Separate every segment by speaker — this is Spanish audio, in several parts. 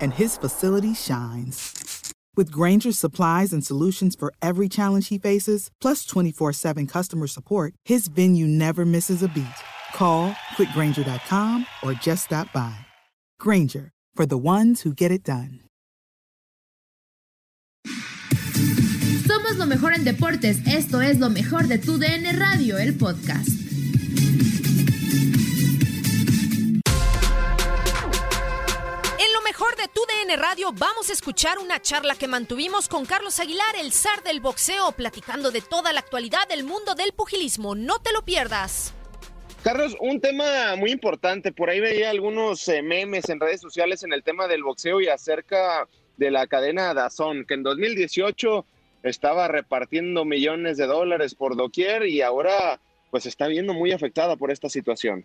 Speaker 1: and his facility shines. With Granger's supplies and solutions for every challenge he faces, plus 24 7 customer support, his venue never misses a beat. Call quickgranger.com or just stop by. Granger, for the ones who get it done.
Speaker 2: Somos lo mejor en deportes. Esto es lo mejor de tu DN Radio, el podcast.
Speaker 3: Mejor de tu DN Radio vamos a escuchar una charla que mantuvimos con Carlos Aguilar, el zar del boxeo, platicando de toda la actualidad del mundo del pugilismo. No te lo pierdas.
Speaker 4: Carlos, un tema muy importante. Por ahí veía algunos eh, memes en redes sociales en el tema del boxeo y acerca de la cadena Dazón, que en 2018 estaba repartiendo millones de dólares por doquier y ahora pues está viendo muy afectada por esta situación.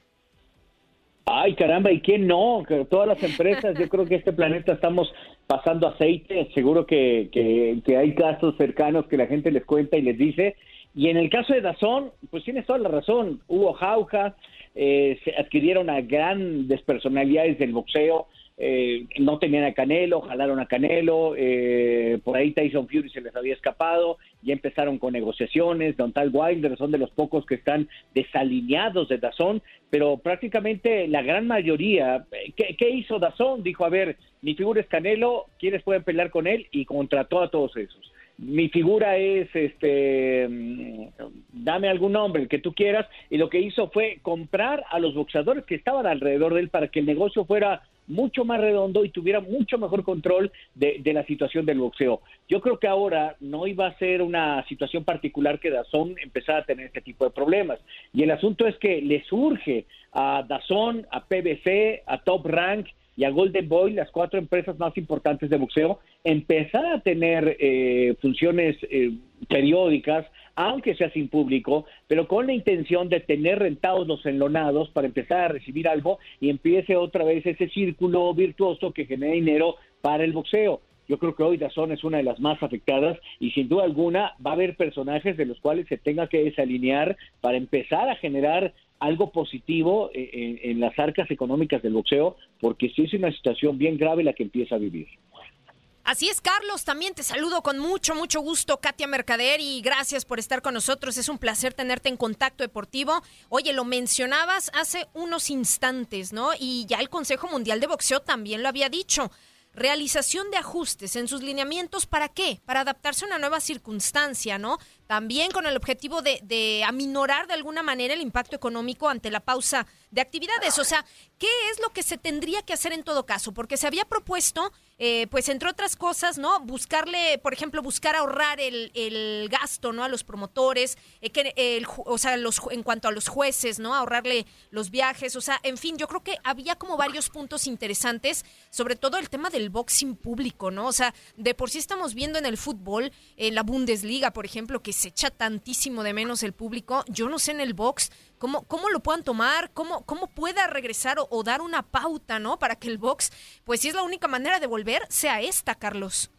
Speaker 5: Ay, caramba, ¿y quién no? Todas las empresas, yo creo que este planeta estamos pasando aceite, seguro que, que, que hay casos cercanos que la gente les cuenta y les dice. Y en el caso de Dazón, pues tienes toda la razón, hubo jauja, eh, se adquirieron a grandes personalidades del boxeo, eh, no tenían a Canelo, jalaron a Canelo, eh, por ahí Tyson Fury se les había escapado, ya empezaron con negociaciones, Don Tal Wilder son de los pocos que están desalineados de Dazón, pero prácticamente la gran mayoría, eh, ¿qué, qué hizo Dazón? Dijo, a ver, mi figura es Canelo, ¿quiénes pueden pelear con él? Y contrató a todos esos mi figura es, este, mm, dame algún nombre, el que tú quieras, y lo que hizo fue comprar a los boxeadores que estaban alrededor de él para que el negocio fuera mucho más redondo y tuviera mucho mejor control de, la situación del boxeo. Yo creo que ahora no iba a ser una situación particular que Dazón empezara a tener este tipo de problemas. Y el asunto es que le surge a Dazón, a PBC, a Top Rank, y a Golden Boy, las cuatro empresas más importantes de boxeo, empezar a tener eh, funciones eh, periódicas, aunque sea sin público, pero con la intención de tener rentados los enlonados para empezar a recibir algo y empiece otra vez ese círculo virtuoso que genera dinero para el boxeo. Yo creo que hoy Dazón es una de las más afectadas y sin duda alguna va a haber personajes de los cuales se tenga que desalinear para empezar a generar algo positivo en, en, las arcas económicas del boxeo, porque sí es una situación bien grave la que empieza a vivir.
Speaker 3: Así es, Carlos, también te saludo con mucho, mucho gusto, Katia Mercader, y gracias por estar con nosotros. Es un placer tenerte en contacto deportivo. Oye, lo mencionabas hace unos instantes, ¿no? Y ya el Consejo Mundial de Boxeo también lo había dicho realización de ajustes en sus lineamientos, ¿para qué? Para adaptarse a una nueva circunstancia, ¿no? También con el objetivo de, de, aminorar de alguna manera el impacto económico ante la pausa de actividades. O sea, ¿qué es lo que se tendría que hacer en todo caso? Porque se había propuesto, eh, pues entre otras cosas, ¿no? Buscarle, por ejemplo, buscar ahorrar el, el gasto, ¿no? A los promotores, eh, que el, o sea, los, en cuanto a los jueces, ¿no? Ahorrarle los viajes, o sea, en fin, yo creo que había como varios puntos interesantes, sobre todo el tema del boxing público, ¿no? O sea, de por sí estamos viendo en el fútbol, en la Bundesliga, por ejemplo, que se echa tantísimo de menos el público. Yo no sé en el box cómo, cómo lo puedan tomar, cómo, cómo pueda regresar o, dar una pauta, ¿no? Para que el box, pues si es la única manera de volver, sea esta, Carlos.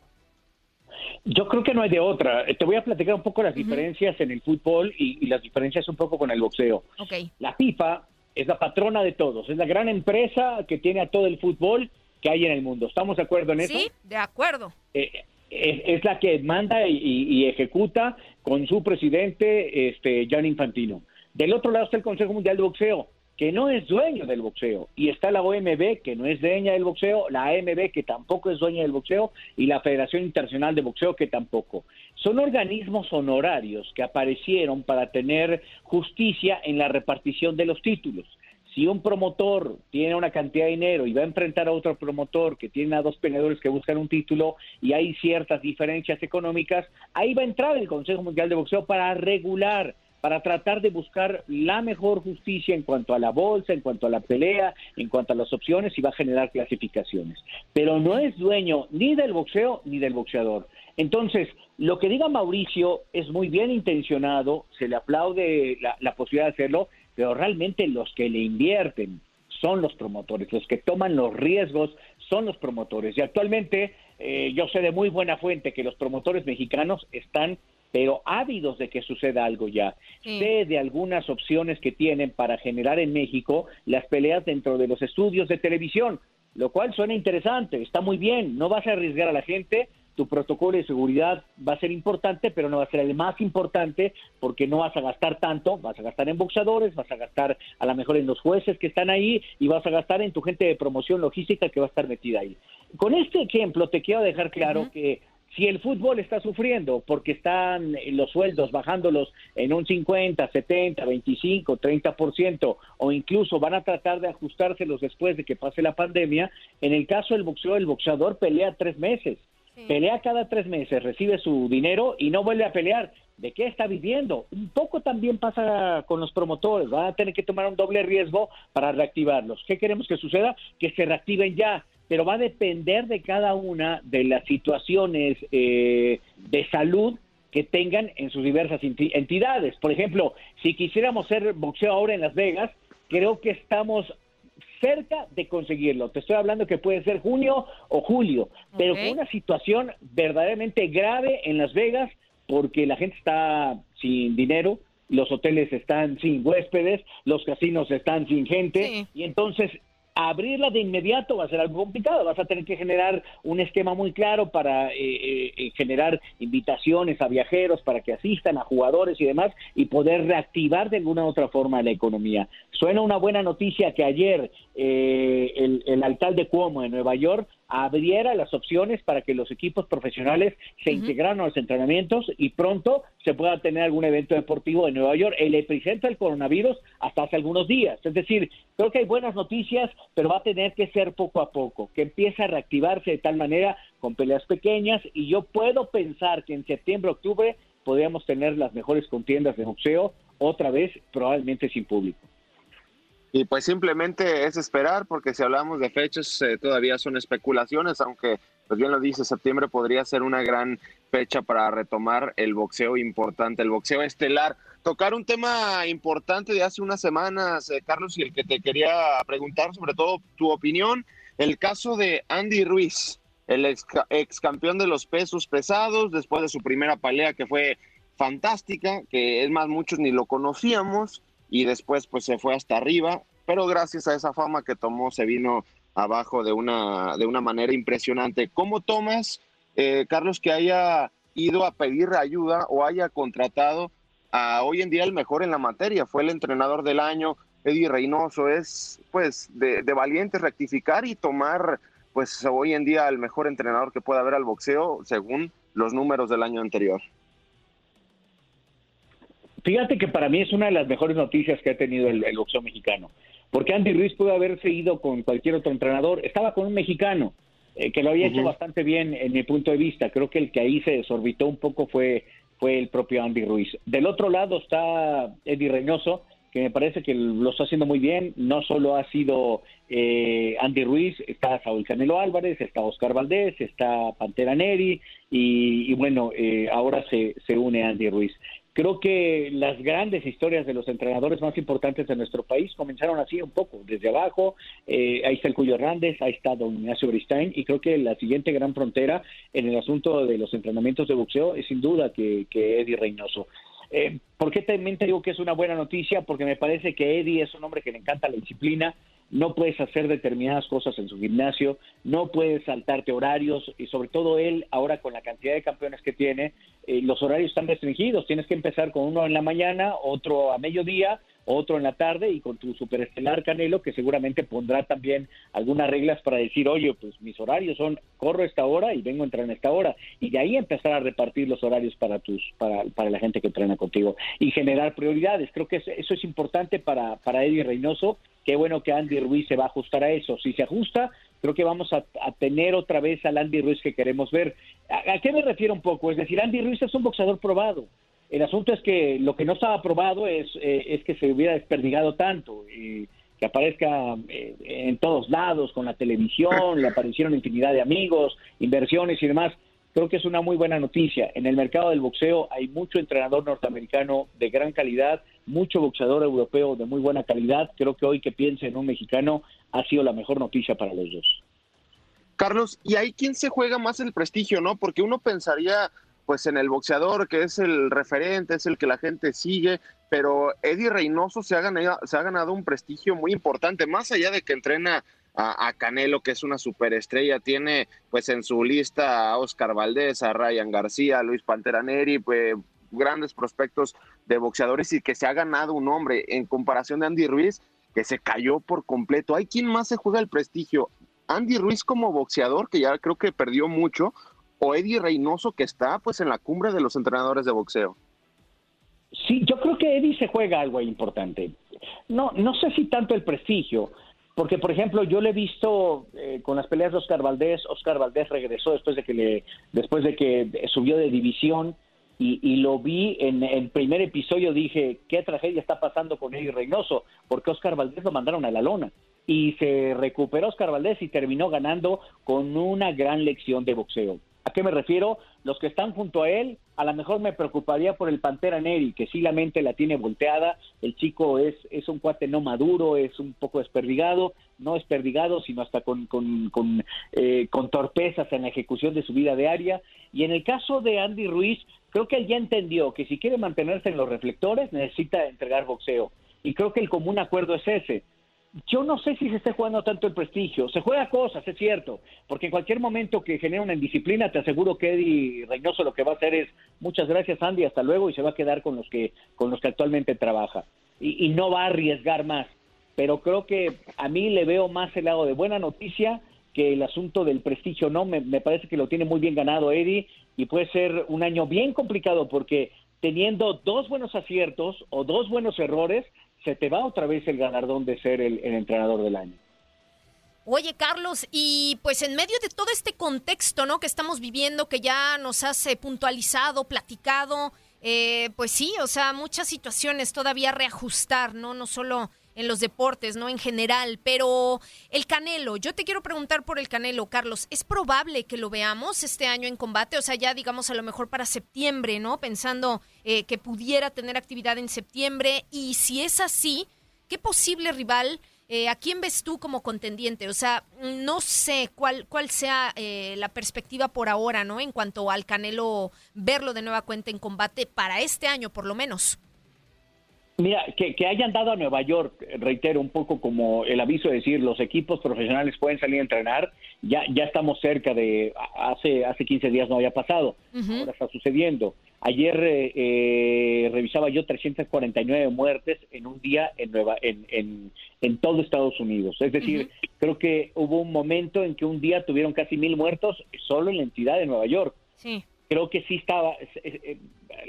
Speaker 5: Yo creo que no hay de otra. Te voy a platicar un poco las diferencias en el fútbol y, las diferencias un poco con el boxeo.
Speaker 3: Okay.
Speaker 5: La FIFA es la patrona de todos, es la gran empresa que tiene a todo el fútbol que hay en el mundo. ¿Estamos de acuerdo en eso?
Speaker 3: Sí, de acuerdo.
Speaker 5: Eh, es, la que manda y, ejecuta con su presidente, este, Gian Infantino. Del otro lado está el Consejo Mundial de Boxeo, que no es dueño del boxeo, y está la OMB, que no es dueña del boxeo, la AMB, que tampoco es dueña del boxeo, y la Federación Internacional de Boxeo, que tampoco. Son organismos honorarios que aparecieron para tener justicia en la repartición de los títulos si un promotor tiene una cantidad de dinero y va a enfrentar a otro promotor que tiene a dos peleadores que buscan un título y hay ciertas diferencias económicas, ahí va a entrar el Consejo Mundial de Boxeo para regular para tratar de buscar la mejor justicia en cuanto a la bolsa, en cuanto a la pelea, en cuanto a las opciones y va a generar clasificaciones. Pero no es dueño ni del boxeo ni del boxeador. Entonces, lo que diga Mauricio es muy bien intencionado, se le aplaude la, posibilidad de hacerlo, pero realmente los que le invierten son los promotores, los que toman los riesgos son los promotores. Y actualmente eh, yo sé de muy buena fuente que los promotores mexicanos están pero ávidos de que suceda algo ya. Sé de algunas opciones que tienen para generar en México las peleas dentro de los estudios de televisión, lo cual suena interesante, está muy bien, no vas a arriesgar a la gente, tu protocolo de seguridad va a ser importante, pero no va a ser el más importante porque no vas a gastar tanto, vas a gastar en boxeadores, vas a gastar a lo mejor en los jueces que están ahí y vas a gastar en tu gente de promoción logística que va a estar metida ahí. Con este ejemplo te quiero dejar claro que si el fútbol está sufriendo porque están los sueldos bajándolos en un 50, 70, 25, 30% o incluso van a tratar de ajustárselos después de que pase la pandemia, en el caso del boxeo, el boxeador pelea tres meses Pelea cada tres meses, recibe su dinero y no vuelve a pelear. ¿De qué está viviendo? Un poco también pasa con los promotores. Van a tener que tomar un doble riesgo para reactivarlos. ¿Qué queremos que suceda? Que se reactiven ya. Pero va a depender de cada una de las situaciones eh, de salud que tengan en sus diversas entidades. Por ejemplo, si quisiéramos ser boxeo ahora en Las Vegas, creo que estamos cerca de conseguirlo. Te estoy hablando que puede ser junio o julio, pero con una situación verdaderamente grave en Las Vegas porque la gente está sin dinero, los hoteles están sin huéspedes, los casinos están sin gente y entonces abrirla de inmediato va a ser algo complicado. Vas a tener que generar un esquema muy claro para eh, eh, eh, generar invitaciones a viajeros para que asistan a jugadores y demás y poder reactivar de alguna u otra forma la economía. Suena una buena noticia que ayer el, el alcalde Cuomo de Nueva York abriera las opciones para que los equipos profesionales se integraran a los entrenamientos y pronto se pueda tener algún evento deportivo en Nueva York, el epicentro del coronavirus hasta hace algunos días. Es decir, creo que hay buenas noticias, pero va a tener que ser poco a poco, que empiece a reactivarse de tal manera con peleas pequeñas y yo puedo pensar que en septiembre, octubre podríamos tener las mejores contiendas de boxeo otra vez, probablemente sin público.
Speaker 4: Y pues simplemente es esperar, porque si hablamos de fechas, eh, todavía son especulaciones, aunque, pues bien lo dice, septiembre podría ser una gran fecha para retomar el boxeo importante, el boxeo estelar. Tocar un tema importante de hace unas semanas, eh, Carlos, y el que te quería preguntar, sobre todo tu opinión, el caso de Andy Ruiz, el ex, ex campeón de los pesos pesados, después de su primera pelea que fue fantástica, que es más, muchos ni lo conocíamos y después pues se fue hasta arriba, pero gracias a esa fama que tomó se vino abajo de una, de una manera impresionante. ¿Cómo tomas, eh, Carlos, que haya ido a pedir ayuda o haya contratado a hoy en día el mejor en la materia? Fue el entrenador del año, Eddie Reynoso, es pues de, de valiente rectificar y tomar pues hoy en día el mejor entrenador que pueda haber al boxeo según los números del año anterior.
Speaker 5: Fíjate que para mí es una de las mejores noticias que ha tenido el, boxeo mexicano, porque Andy Ruiz pudo haberse ido con cualquier otro entrenador, estaba con un mexicano eh, que lo había hecho bastante bien en mi punto de vista, creo que el que ahí se desorbitó un poco fue, fue el propio Andy Ruiz. Del otro lado está Eddie Reynoso, que me parece que lo está haciendo muy bien. No solo ha sido eh, Andy Ruiz, está Saúl Canelo Álvarez, está Oscar Valdés, está Pantera Neri y, bueno, eh, ahora se, se une Andy Ruiz. Creo que las grandes historias de los entrenadores más importantes de nuestro país comenzaron así un poco, desde abajo. Eh, ahí está el Cuyo Hernández, ahí está don Ignacio Bristain, y creo que la siguiente gran frontera en el asunto de los entrenamientos de boxeo es sin duda que, que Eddie Reynoso. Eh, ¿Por qué también te digo que es una buena noticia? Porque me parece que Eddie es un hombre que le encanta la disciplina, no puedes hacer determinadas cosas en su gimnasio, no puedes saltarte horarios y sobre todo él, ahora con la cantidad de campeones que tiene, eh, los horarios están restringidos, tienes que empezar con uno en la mañana, otro a mediodía, otro en la tarde y con tu superestelar Canelo que seguramente pondrá también algunas reglas para decir, oye, pues mis horarios son, corro esta hora y vengo a entrar en esta hora y de ahí empezar a repartir los horarios para tus, para, para la gente que entrena contigo. Y generar prioridades. Creo que eso es importante para, para Eddie Reynoso Qué bueno que Andy Ruiz se va a ajustar a eso. Si se ajusta, creo que vamos a, tener otra vez al Andy Ruiz que queremos ver. ¿A, qué me refiero un poco? Es decir, Andy Ruiz es un boxeador probado. El asunto es que lo que no estaba probado es, eh, es que se hubiera desperdigado tanto y que aparezca eh, en todos lados con la televisión, le aparecieron infinidad de amigos, inversiones y demás creo que es una muy buena noticia. En el mercado del boxeo hay mucho entrenador norteamericano de gran calidad, mucho boxeador europeo de muy buena calidad. Creo que hoy que piense en un mexicano ha sido la mejor noticia para los dos.
Speaker 4: Carlos, ¿y ahí quién se juega más el prestigio, no? Porque uno pensaría pues en el boxeador que es el referente, es el que la gente sigue, pero Eddie Reynoso se ha ganado, se ha ganado un prestigio muy importante, más allá de que entrena a, Canelo, que es una superestrella, tiene pues en su lista a Oscar Valdés, a Ryan García, a Luis Pantera Neri, pues, grandes prospectos de boxeadores y que se ha ganado un nombre en comparación de Andy Ruiz, que se cayó por completo. ¿Hay quien más se juega el prestigio? Andy Ruiz como boxeador, que ya creo que perdió mucho, o Eddie Reynoso, que está pues en la cumbre de los entrenadores de boxeo.
Speaker 5: Sí, yo creo que Eddie se juega algo importante. No, no sé si tanto el prestigio, porque, por ejemplo, yo le he visto eh, con las peleas de Oscar Valdés. Oscar Valdés regresó después de que le, después de que subió de división y, lo vi en el primer episodio. Dije, ¿qué tragedia está pasando con Eddie Reynoso? Porque Oscar Valdés lo mandaron a la lona y se recuperó Oscar Valdés y terminó ganando con una gran lección de boxeo. ¿A qué me refiero? Los que están junto a él, a lo mejor me preocuparía por el Pantera Neri, que sí la mente la tiene volteada, el chico es, es un cuate no maduro, es un poco desperdigado, no desperdigado, sino hasta con, con, con, eh, con torpezas en la ejecución de su vida diaria. Y en el caso de Andy Ruiz, creo que él ya entendió que si quiere mantenerse en los reflectores, necesita entregar boxeo. Y creo que el común acuerdo es ese yo no sé si se esté jugando tanto el prestigio. Se juega cosas, es cierto, porque en cualquier momento que genere una indisciplina, te aseguro que Eddie Reynoso lo que va a hacer es muchas gracias Andy, hasta luego y se va a quedar con los que con los que actualmente trabaja y, no va a arriesgar más. Pero creo que a mí le veo más el lado de buena noticia que el asunto del prestigio. No, me, me parece que lo tiene muy bien ganado Eddie y puede ser un año bien complicado porque teniendo dos buenos aciertos o dos buenos errores, se te va otra vez el galardón de ser el, entrenador del año.
Speaker 3: Oye, Carlos, y pues en medio de todo este contexto, ¿no? Que estamos viviendo, que ya nos has puntualizado, platicado, eh, pues sí, o sea, muchas situaciones todavía reajustar, ¿no? No solo en los deportes, ¿no? En general, pero el Canelo, yo te quiero preguntar por el Canelo, Carlos, ¿es probable que lo veamos este año en combate? O sea, ya digamos a lo mejor para septiembre, ¿no? Pensando eh, que pudiera tener actividad en septiembre y si es así, ¿qué posible rival? Eh, ¿A quién ves tú como contendiente? O sea, no sé cuál, cuál sea eh, la perspectiva por ahora, ¿no? En cuanto al Canelo verlo de nueva cuenta en combate para este año, por lo menos.
Speaker 5: Mira, que, hayan dado a Nueva York, reitero, un poco como el aviso de decir, los equipos profesionales pueden salir a entrenar, ya, ya estamos cerca de, hace, hace 15 días no había pasado, ahora está sucediendo. Ayer eh, eh, revisaba yo 349 muertes en un día en, Nueva, en, en, en todo Estados Unidos. Es decir, creo que hubo un momento en que un día tuvieron casi mil muertos solo en la entidad de Nueva York.
Speaker 3: Sí
Speaker 5: creo que sí estaba, eh,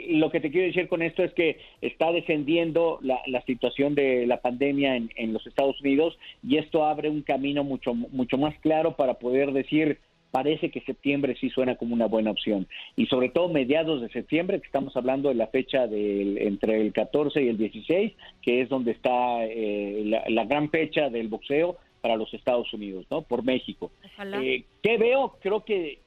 Speaker 5: lo que te quiero decir con esto es que está descendiendo la, situación de la pandemia en, en, los Estados Unidos y esto abre un camino mucho, mucho más claro para poder decir, parece que septiembre sí suena como una buena opción. Y sobre todo mediados de septiembre, que estamos hablando de la fecha del, entre el 14 y el 16, que es donde está eh, la, gran fecha del boxeo para los Estados Unidos, ¿no? Por México. Eh, ¿Qué veo? Creo que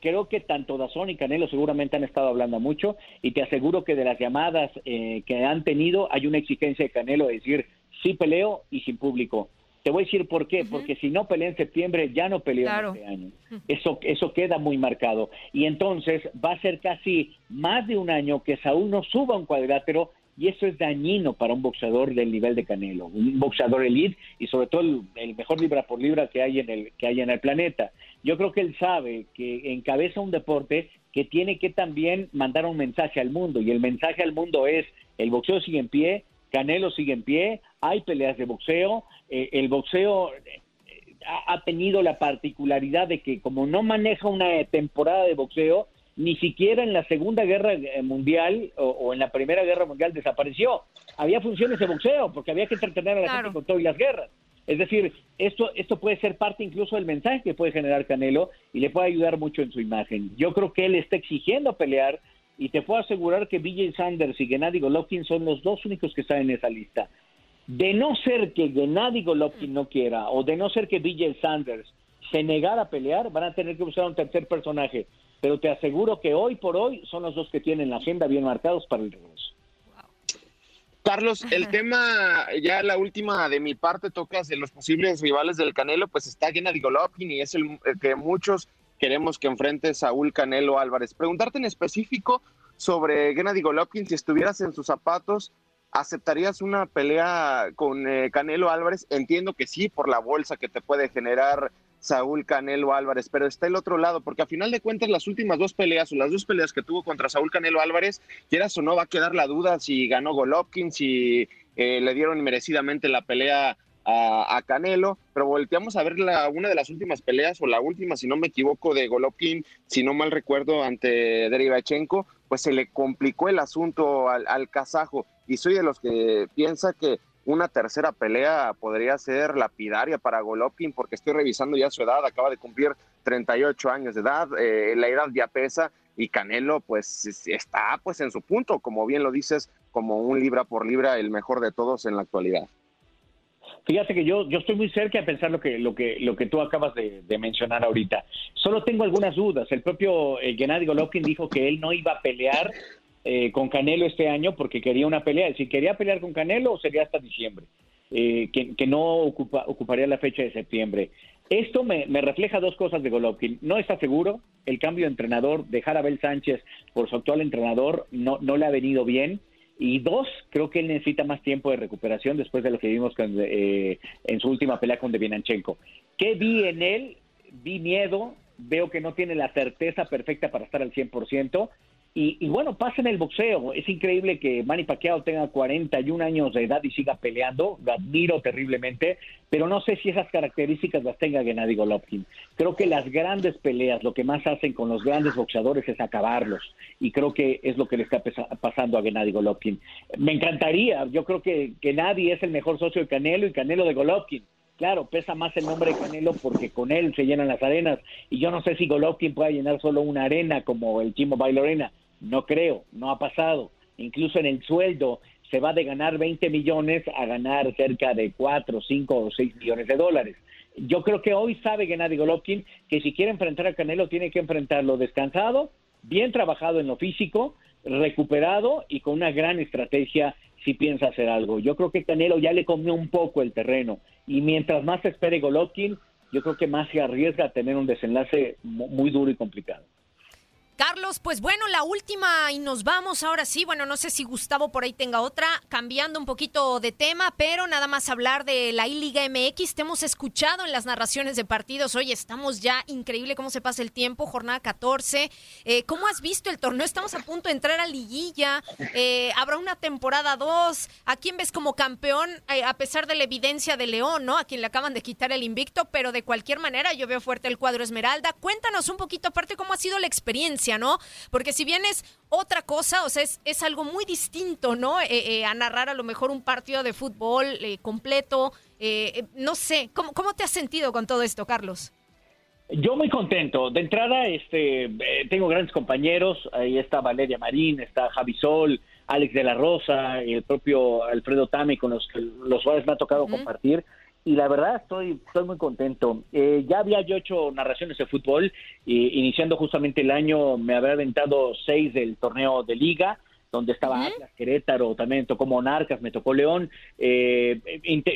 Speaker 5: creo que tanto Dazón y Canelo seguramente han estado hablando mucho y te aseguro que de las llamadas eh, que han tenido hay una exigencia de Canelo de decir sí peleo y sin público. Te voy a decir por qué, porque si no pelea en septiembre ya no peleó este año. Eso eso queda muy marcado y entonces va a ser casi más de un año que Saúl no suba un cuadrilátero y eso es dañino para un boxeador del nivel de Canelo, un boxeador elite y sobre todo el, mejor libra por libra que hay en el que hay en el planeta. Yo creo que él sabe que encabeza un deporte que tiene que también mandar un mensaje al mundo y el mensaje al mundo es el boxeo sigue en pie, Canelo sigue en pie, hay peleas de boxeo, eh, el boxeo eh, ha tenido la particularidad de que como no maneja una temporada de boxeo, ni siquiera en la Segunda Guerra eh, Mundial o, en la Primera Guerra Mundial desapareció. Había funciones de boxeo porque había que entretener a la gente con todas las guerras. Es decir, esto, esto puede ser parte incluso del mensaje que puede generar Canelo y le puede ayudar mucho en su imagen. Yo creo que él está exigiendo pelear y te puedo asegurar que BJ Sanders y Gennady Golovkin son los dos únicos que están en esa lista. De no ser que Gennady Golovkin no quiera o de no ser que BJ Sanders se negara a pelear, van a tener que buscar un tercer personaje pero te aseguro que hoy por hoy son los dos que tienen la agenda bien marcados para el regreso.
Speaker 4: Carlos, el tema, ya la última de mi parte tocas de los posibles rivales del Canelo, pues está Gennady Golovkin y es el, que muchos queremos que enfrente Saúl Canelo Álvarez. Preguntarte en específico sobre Gennady Golovkin, si estuvieras en sus zapatos, ¿aceptarías una pelea con eh, Canelo Álvarez? Entiendo que sí, por la bolsa que te puede generar Saúl Canelo Álvarez, pero está el otro lado, porque a final de cuentas las últimas dos peleas o las dos peleas que tuvo contra Saúl Canelo Álvarez, quieras o no, va a quedar la duda si ganó Golovkin, si eh, le dieron merecidamente la pelea a, Canelo, pero volteamos a ver la, una de las últimas peleas, o la última, si no me equivoco, de Golovkin, si no mal recuerdo, ante Derivachenko, pues se le complicó el asunto al, al kazajo, y soy de los que piensa que una tercera pelea podría ser lapidaria para Golovkin porque estoy revisando ya su edad, acaba de cumplir 38 años de edad, eh, la edad ya pesa y Canelo pues está pues en su punto, como bien lo dices, como un libra por libra el mejor de todos en la actualidad.
Speaker 5: Fíjate que yo, yo estoy muy cerca de pensar lo que, lo que, lo que tú acabas de, mencionar ahorita. Solo tengo algunas dudas. El propio eh, Gennady Golovkin dijo que él no iba a pelear eh, con Canelo este año porque quería una pelea. Si quería pelear con Canelo, sería hasta diciembre, eh, que, no ocupa, ocuparía la fecha de septiembre. Esto me, refleja dos cosas de Golovkin. No está seguro, el cambio de entrenador, dejar a Sánchez por su actual entrenador, no, le ha venido bien. Y dos, creo que él necesita más tiempo de recuperación después de lo que vimos eh, en su última pelea con Devianchenko. ¿Qué vi en él? Vi miedo, veo que no tiene la certeza perfecta para estar al 100%, y, bueno, pasa en el boxeo. Es increíble que Manny Pacquiao tenga 41 años de edad y siga peleando. Lo admiro terriblemente, pero no sé si esas características las tenga Gennady Golovkin. Creo que las grandes peleas, lo que más hacen con los grandes boxeadores es acabarlos. Y creo que es lo que le está pasando a Gennady Golovkin. Me encantaría. Yo creo que, que nadie es el mejor socio de Canelo y Canelo de Golovkin claro, pesa más el nombre de Canelo porque con él se llenan las arenas. Y yo no sé si Golovkin pueda llenar solo una arena como el Chimo Bailo Arena. No creo, no ha pasado. Incluso en el sueldo se va de ganar 20 millones a ganar cerca de 4, 5 o 6 millones de dólares. Yo creo que hoy sabe Gennady Golovkin que si quiere enfrentar a Canelo tiene que enfrentarlo descansado, bien trabajado en lo físico, recuperado y con una gran estrategia si piensa hacer algo. Yo creo que Canelo ya le comió un poco el terreno y mientras más espere Golovkin, yo creo que más se arriesga a tener un desenlace muy duro y complicado.
Speaker 3: Carlos, pues bueno, la última y nos vamos ahora sí. Bueno, no sé si Gustavo por ahí tenga otra, cambiando un poquito de tema, pero nada más hablar de la I-Liga MX. Te hemos escuchado en las narraciones de partidos. Oye, estamos ya increíble cómo se pasa el tiempo, jornada 14. Eh, ¿Cómo has visto el torneo? Estamos a punto de entrar a liguilla. Eh, habrá una temporada 2. ¿A quién ves como campeón? Eh, a pesar de la evidencia de León, ¿no? A quien le acaban de quitar el invicto, pero de cualquier manera yo veo fuerte el cuadro Esmeralda. Cuéntanos un poquito aparte cómo ha sido la experiencia ¿no? Porque si bien es otra cosa, o sea, es, algo muy distinto, ¿no? Eh, eh, a narrar a lo mejor un partido de fútbol eh, completo. no sé, ¿cómo, ¿cómo te has sentido con todo esto, Carlos?
Speaker 5: Yo muy contento. De entrada, este, tengo grandes compañeros. Ahí está Valeria Marín, está Javi Sol, Alex de la Rosa, el propio Alfredo Tami, con los, los cuales me ha tocado compartir y la verdad estoy, estoy muy contento. Eh, ya había yo hecho narraciones de fútbol, iniciando justamente el año me había aventado seis del torneo de liga, donde estaba Atlas, Querétaro, también tocó Monarcas, me tocó León. Eh,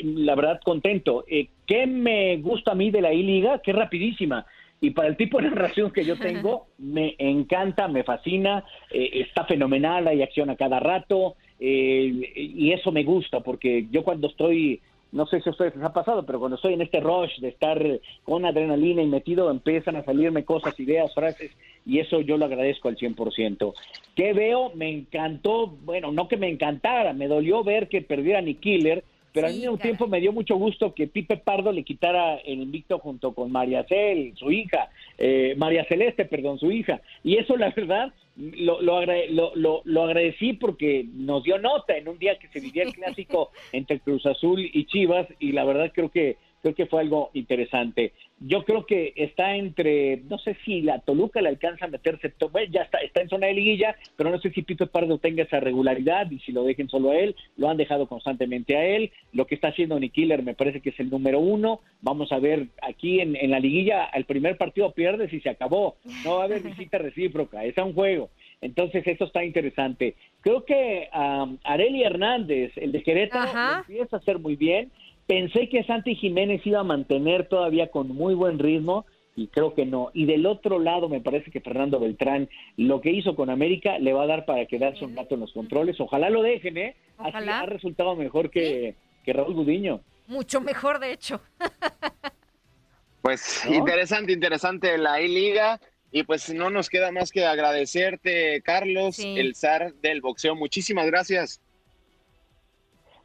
Speaker 5: la verdad, contento. Eh, ¿Qué me gusta a mí de la I-Liga? Que es rapidísima. Y para el tipo de narración que yo tengo, me encanta, me fascina, eh, está fenomenal, hay acción a cada rato, y eso me gusta, porque yo cuando estoy no sé si a ustedes les ha pasado, pero cuando estoy en este rush de estar con adrenalina y metido, empiezan a salirme cosas, ideas, frases, y eso yo lo agradezco al 100%. ¿Qué veo? Me encantó, bueno, no que me encantara, me dolió ver que perdiera Nick Killer, pero al mismo tiempo me dio mucho gusto que Pipe Pardo le quitara el invicto junto con María Cel, su hija, eh, María Celeste, perdón, su hija. Y eso, la verdad, lo, lo, lo, agradecí porque nos dio nota en un día que se vivía el clásico entre Cruz Azul y Chivas, y la verdad creo que creo que fue algo interesante. Yo creo que está entre, no sé si la Toluca le alcanza a meterse, bueno, ya está, está en zona de liguilla, pero no sé si Pito Pardo tenga esa regularidad y si lo dejen solo a él, lo han dejado constantemente a él. Lo que está haciendo Killer me parece que es el número uno. Vamos a ver aquí en, en la liguilla, el primer partido pierde si se acabó. No va a haber visita recíproca, es un juego. Entonces, eso está interesante. Creo que um, Areli Hernández, el de Querétaro, empieza a hacer muy bien. Pensé que Santi Jiménez iba a mantener todavía con muy buen ritmo y creo que no. Y del otro lado me parece que Fernando Beltrán lo que hizo con América le va a dar para quedarse un rato en los controles. Ojalá lo dejen, ¿eh? Así ha resultado mejor que, que Raúl Gudiño.
Speaker 3: Mucho mejor, de hecho.
Speaker 4: pues interesante, interesante la I-Liga. Y pues no nos queda más que agradecerte, Carlos, el zar del boxeo. Muchísimas gracias.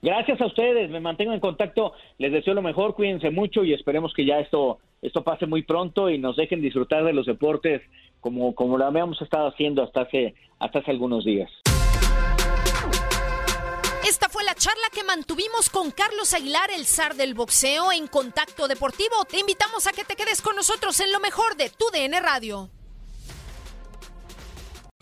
Speaker 5: Gracias a ustedes, me mantengo en contacto, les deseo lo mejor, cuídense mucho y esperemos que ya esto, esto pase muy pronto y nos dejen disfrutar de los deportes como, como lo habíamos estado haciendo hasta hace, hasta hace algunos días.
Speaker 3: Esta fue la charla que mantuvimos con Carlos Aguilar, el zar del boxeo, en Contacto Deportivo. Te invitamos a que te quedes con nosotros en lo mejor de tu DN Radio.